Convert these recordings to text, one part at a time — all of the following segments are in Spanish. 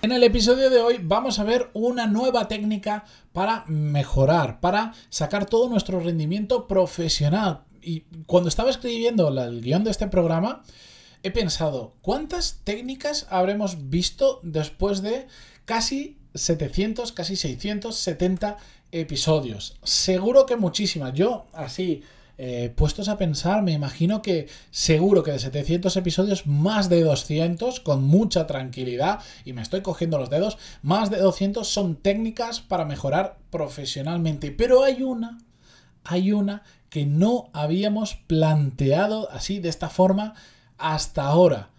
En el episodio de hoy vamos a ver una nueva técnica para mejorar, para sacar todo nuestro rendimiento profesional. Y cuando estaba escribiendo el guion de este programa, he pensado, ¿cuántas técnicas habremos visto después de casi 700, casi 670 episodios? Seguro que muchísimas. Yo, así, eh, puestos a pensar, me imagino que seguro que de 700 episodios, más de 200, con mucha tranquilidad, y me estoy cogiendo los dedos, más de 200 son técnicas para mejorar profesionalmente. Pero hay una, hay una que no habíamos planteado así, de esta forma, hasta ahora.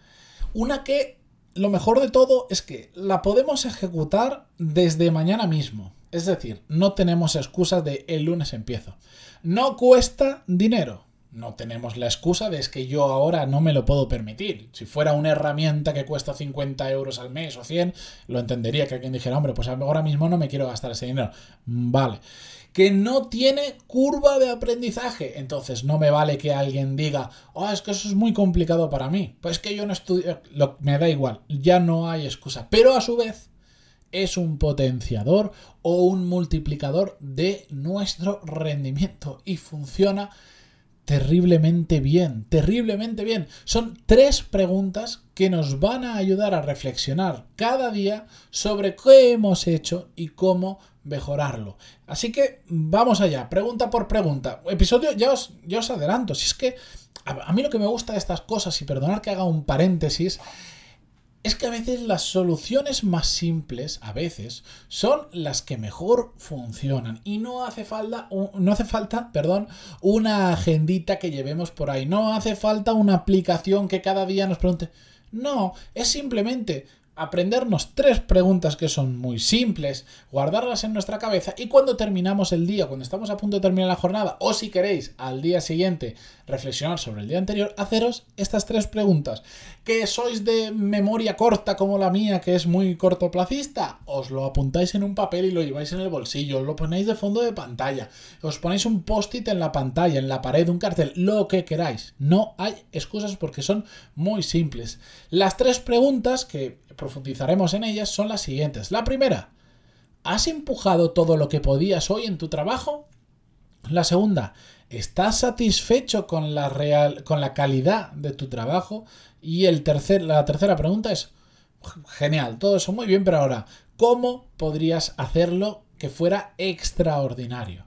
Una que lo mejor de todo es que la podemos ejecutar desde mañana mismo. Es decir, no tenemos excusas de el lunes empiezo. No cuesta dinero. No tenemos la excusa de es que yo ahora no me lo puedo permitir. Si fuera una herramienta que cuesta 50 euros al mes o 100, lo entendería que alguien dijera, hombre, pues ahora mismo no me quiero gastar ese dinero. Vale. Que no tiene curva de aprendizaje. Entonces no me vale que alguien diga, oh, es que eso es muy complicado para mí. Pues que yo no estudio. me da igual. Ya no hay excusa. Pero a su vez, es un potenciador o un multiplicador de nuestro rendimiento y funciona terriblemente bien, terriblemente bien. Son tres preguntas que nos van a ayudar a reflexionar cada día sobre qué hemos hecho y cómo mejorarlo. Así que vamos allá, pregunta por pregunta. Episodio, ya os, os adelanto, si es que a, a mí lo que me gusta de estas cosas, y perdonar que haga un paréntesis, es que a veces las soluciones más simples, a veces, son las que mejor funcionan. Y no hace falta, no hace falta, perdón, una agendita que llevemos por ahí. No hace falta una aplicación que cada día nos pregunte. No, es simplemente aprendernos tres preguntas que son muy simples, guardarlas en nuestra cabeza y cuando terminamos el día, cuando estamos a punto de terminar la jornada, o si queréis al día siguiente reflexionar sobre el día anterior, haceros estas tres preguntas. ¿Que sois de memoria corta como la mía, que es muy cortoplacista? Os lo apuntáis en un papel y lo lleváis en el bolsillo, os lo ponéis de fondo de pantalla, os ponéis un post-it en la pantalla, en la pared, un cartel, lo que queráis. No hay excusas porque son muy simples. Las tres preguntas que profundizaremos en ellas son las siguientes. La primera, ¿has empujado todo lo que podías hoy en tu trabajo? La segunda, ¿estás satisfecho con la, real, con la calidad de tu trabajo? Y el tercer, la tercera pregunta es, genial, todo eso muy bien, pero ahora, ¿cómo podrías hacerlo que fuera extraordinario?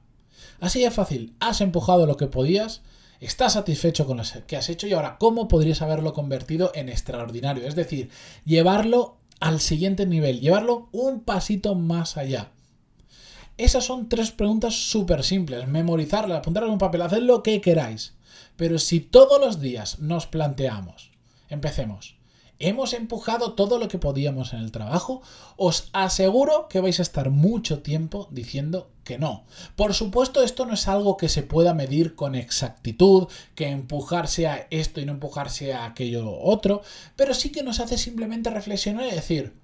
Así es fácil, has empujado lo que podías, estás satisfecho con lo que has hecho y ahora, ¿cómo podrías haberlo convertido en extraordinario? Es decir, llevarlo al siguiente nivel, llevarlo un pasito más allá. Esas son tres preguntas súper simples. Memorizarlas, apuntarlas en un papel, hacer lo que queráis. Pero si todos los días nos planteamos, empecemos, hemos empujado todo lo que podíamos en el trabajo, os aseguro que vais a estar mucho tiempo diciendo que no. Por supuesto, esto no es algo que se pueda medir con exactitud, que empujarse a esto y no empujarse a aquello otro, pero sí que nos hace simplemente reflexionar y decir,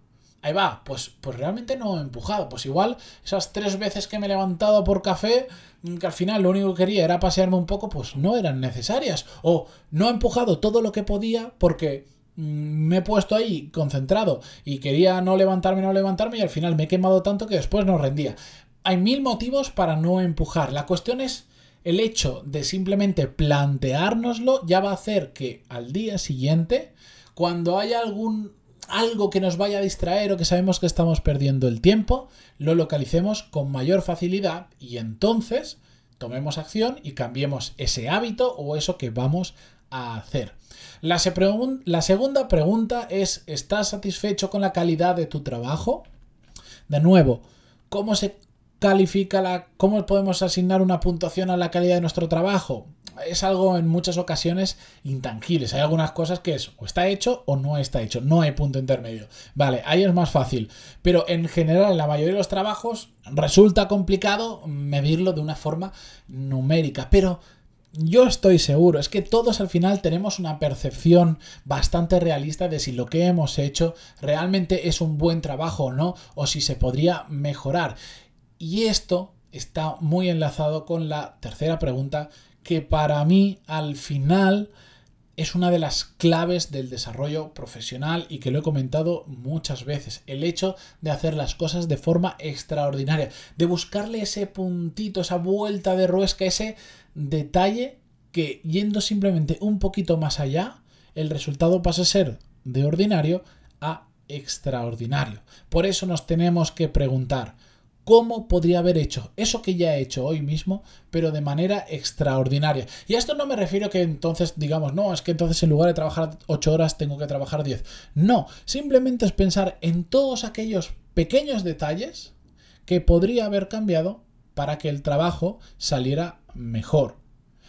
ahí va, pues, pues realmente no he empujado. Pues igual esas tres veces que me he levantado por café, que al final lo único que quería era pasearme un poco, pues no eran necesarias. O no he empujado todo lo que podía porque me he puesto ahí concentrado y quería no levantarme, no levantarme y al final me he quemado tanto que después no rendía. Hay mil motivos para no empujar. La cuestión es el hecho de simplemente planteárnoslo ya va a hacer que al día siguiente, cuando haya algún algo que nos vaya a distraer o que sabemos que estamos perdiendo el tiempo, lo localicemos con mayor facilidad y entonces tomemos acción y cambiemos ese hábito o eso que vamos a hacer. La, la segunda pregunta es, ¿estás satisfecho con la calidad de tu trabajo? De nuevo, ¿cómo se califica la, cómo podemos asignar una puntuación a la calidad de nuestro trabajo? Es algo en muchas ocasiones intangibles. Hay algunas cosas que es o está hecho o no está hecho. No hay punto intermedio. Vale, ahí es más fácil. Pero en general, en la mayoría de los trabajos, resulta complicado medirlo de una forma numérica. Pero yo estoy seguro, es que todos al final tenemos una percepción bastante realista de si lo que hemos hecho realmente es un buen trabajo o no, o si se podría mejorar. Y esto está muy enlazado con la tercera pregunta, que para mí al final es una de las claves del desarrollo profesional y que lo he comentado muchas veces. El hecho de hacer las cosas de forma extraordinaria, de buscarle ese puntito, esa vuelta de ruesca, ese detalle que yendo simplemente un poquito más allá, el resultado pasa a ser de ordinario a extraordinario. Por eso nos tenemos que preguntar, cómo podría haber hecho eso que ya he hecho hoy mismo, pero de manera extraordinaria. Y a esto no me refiero que entonces digamos, no, es que entonces en lugar de trabajar 8 horas tengo que trabajar 10. No, simplemente es pensar en todos aquellos pequeños detalles que podría haber cambiado para que el trabajo saliera mejor,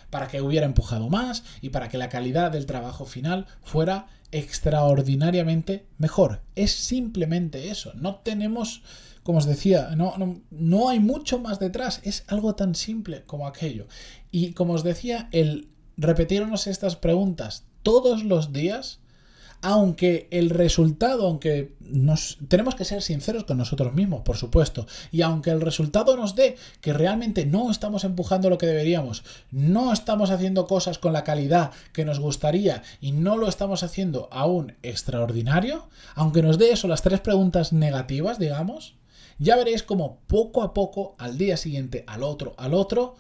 para que hubiera empujado más y para que la calidad del trabajo final fuera extraordinariamente mejor. Es simplemente eso, no tenemos como os decía, no, no, hay mucho más detrás, es algo tan simple como aquello. Y como os decía, el repetirnos estas preguntas todos los días, aunque el resultado, aunque nos tenemos que ser sinceros con nosotros mismos, por supuesto, y aunque el resultado nos dé que realmente no estamos empujando lo que deberíamos, no estamos haciendo cosas con la calidad que nos gustaría y no lo estamos haciendo aún extraordinario, aunque nos dé eso las tres preguntas negativas, digamos, ya veréis como poco a poco, al día siguiente, al otro, al otro,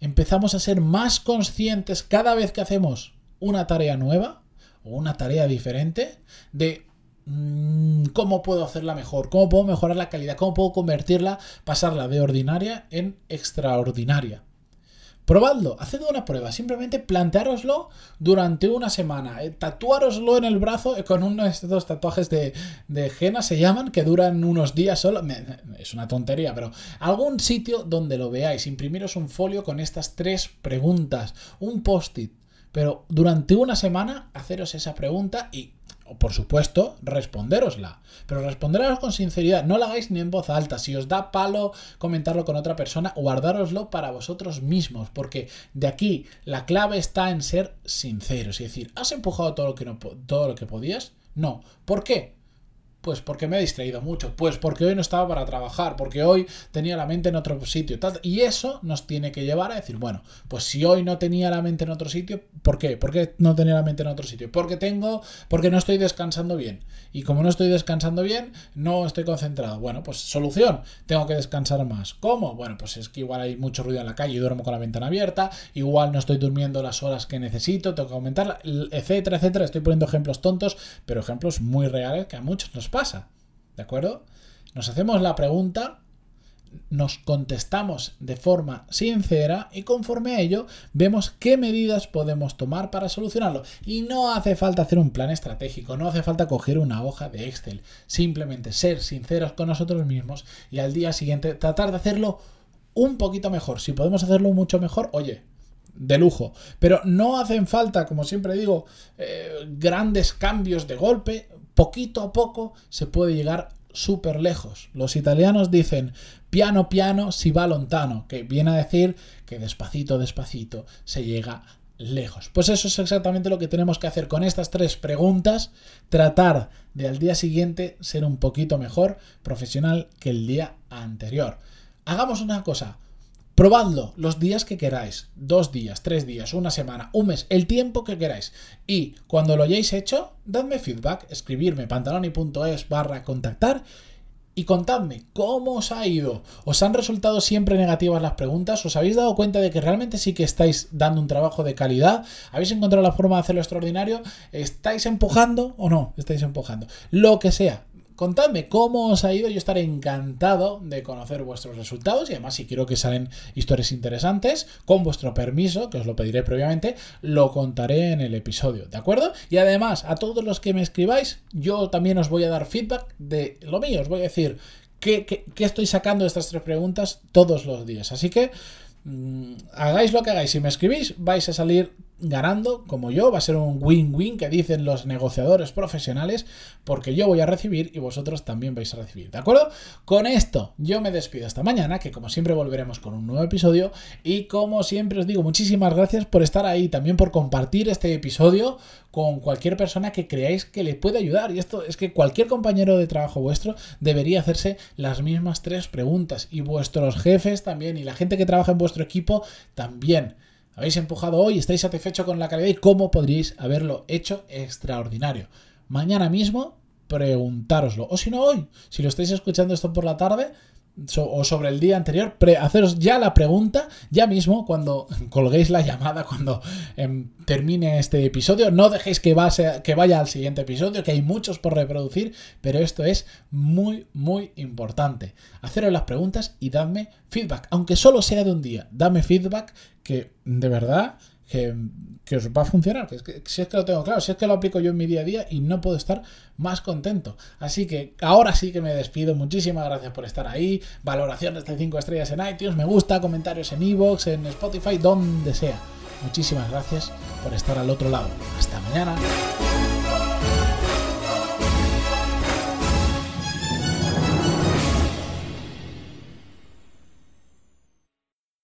empezamos a ser más conscientes cada vez que hacemos una tarea nueva o una tarea diferente de mm, cómo puedo hacerla mejor, cómo puedo mejorar la calidad, cómo puedo convertirla, pasarla de ordinaria en extraordinaria. Probadlo, haced una prueba, simplemente planteároslo durante una semana, eh, tatuároslo en el brazo eh, con uno de estos tatuajes de, de se llaman, que duran unos días solo, es una tontería, pero algún sitio donde lo veáis, imprimiros un folio con estas tres preguntas, un post-it, pero durante una semana haceros esa pregunta y o por supuesto, responderosla. Pero responderosla con sinceridad. No la hagáis ni en voz alta. Si os da palo comentarlo con otra persona, guardároslo para vosotros mismos. Porque de aquí la clave está en ser sinceros. Y decir, ¿has empujado todo lo que, no, todo lo que podías? No. ¿Por qué? Pues porque me he distraído mucho, pues porque hoy no estaba para trabajar, porque hoy tenía la mente en otro sitio. Y eso nos tiene que llevar a decir, bueno, pues si hoy no tenía la mente en otro sitio, ¿por qué? ¿Por qué no tenía la mente en otro sitio? Porque tengo, porque no estoy descansando bien. Y como no estoy descansando bien, no estoy concentrado. Bueno, pues solución, tengo que descansar más. ¿Cómo? Bueno, pues es que igual hay mucho ruido en la calle y duermo con la ventana abierta, igual no estoy durmiendo las horas que necesito, tengo que aumentarla, etcétera, etcétera. Estoy poniendo ejemplos tontos, pero ejemplos muy reales que a muchos nos pasa. ¿De acuerdo? Nos hacemos la pregunta, nos contestamos de forma sincera y conforme a ello vemos qué medidas podemos tomar para solucionarlo. Y no hace falta hacer un plan estratégico, no hace falta coger una hoja de Excel, simplemente ser sinceros con nosotros mismos y al día siguiente tratar de hacerlo un poquito mejor. Si podemos hacerlo mucho mejor, oye, de lujo. Pero no hacen falta, como siempre digo, eh, grandes cambios de golpe poquito a poco se puede llegar súper lejos. Los italianos dicen piano piano si va lontano, que viene a decir que despacito despacito se llega lejos. Pues eso es exactamente lo que tenemos que hacer con estas tres preguntas, tratar de al día siguiente ser un poquito mejor profesional que el día anterior. Hagamos una cosa, Probadlo los días que queráis, dos días, tres días, una semana, un mes, el tiempo que queráis. Y cuando lo hayáis hecho, dadme feedback, escribirme pantaloni.es barra contactar y contadme cómo os ha ido. ¿Os han resultado siempre negativas las preguntas? ¿Os habéis dado cuenta de que realmente sí que estáis dando un trabajo de calidad? ¿Habéis encontrado la forma de hacerlo extraordinario? ¿Estáis empujando o no? ¿Estáis empujando? Lo que sea Contadme cómo os ha ido, yo estaré encantado de conocer vuestros resultados y además si quiero que salen historias interesantes, con vuestro permiso, que os lo pediré previamente, lo contaré en el episodio, ¿de acuerdo? Y además, a todos los que me escribáis, yo también os voy a dar feedback de lo mío, os voy a decir ¿qué, qué estoy sacando de estas tres preguntas todos los días? Así que mm, hagáis lo que hagáis, si me escribís vais a salir ganando como yo, va a ser un win-win que dicen los negociadores profesionales, porque yo voy a recibir y vosotros también vais a recibir, ¿de acuerdo? Con esto yo me despido hasta mañana, que como siempre volveremos con un nuevo episodio y como siempre os digo, muchísimas gracias por estar ahí, también por compartir este episodio con cualquier persona que creáis que le puede ayudar. Y esto es que cualquier compañero de trabajo vuestro debería hacerse las mismas tres preguntas y vuestros jefes también y la gente que trabaja en vuestro equipo también habéis empujado hoy, estáis satisfechos con la calidad y cómo podríais haberlo hecho extraordinario. Mañana mismo, preguntároslo. O si no hoy, si lo estáis escuchando esto por la tarde, o sobre el día anterior, haceros ya la pregunta, ya mismo, cuando colguéis la llamada, cuando em, termine este episodio. No dejéis que, que vaya al siguiente episodio, que hay muchos por reproducir, pero esto es muy, muy importante. Haceros las preguntas y dadme feedback, aunque solo sea de un día. Dame feedback que de verdad que, os va a funcionar. Que, que, si es que lo tengo claro, si es que lo aplico yo en mi día a día y no puedo estar más contento. Así que ahora sí que me despido. Muchísimas gracias por estar ahí. Valoraciones de 5 estrellas en iTunes, me gusta, comentarios en Evox, en Spotify, donde sea. Muchísimas gracias por estar al otro lado. Hasta mañana.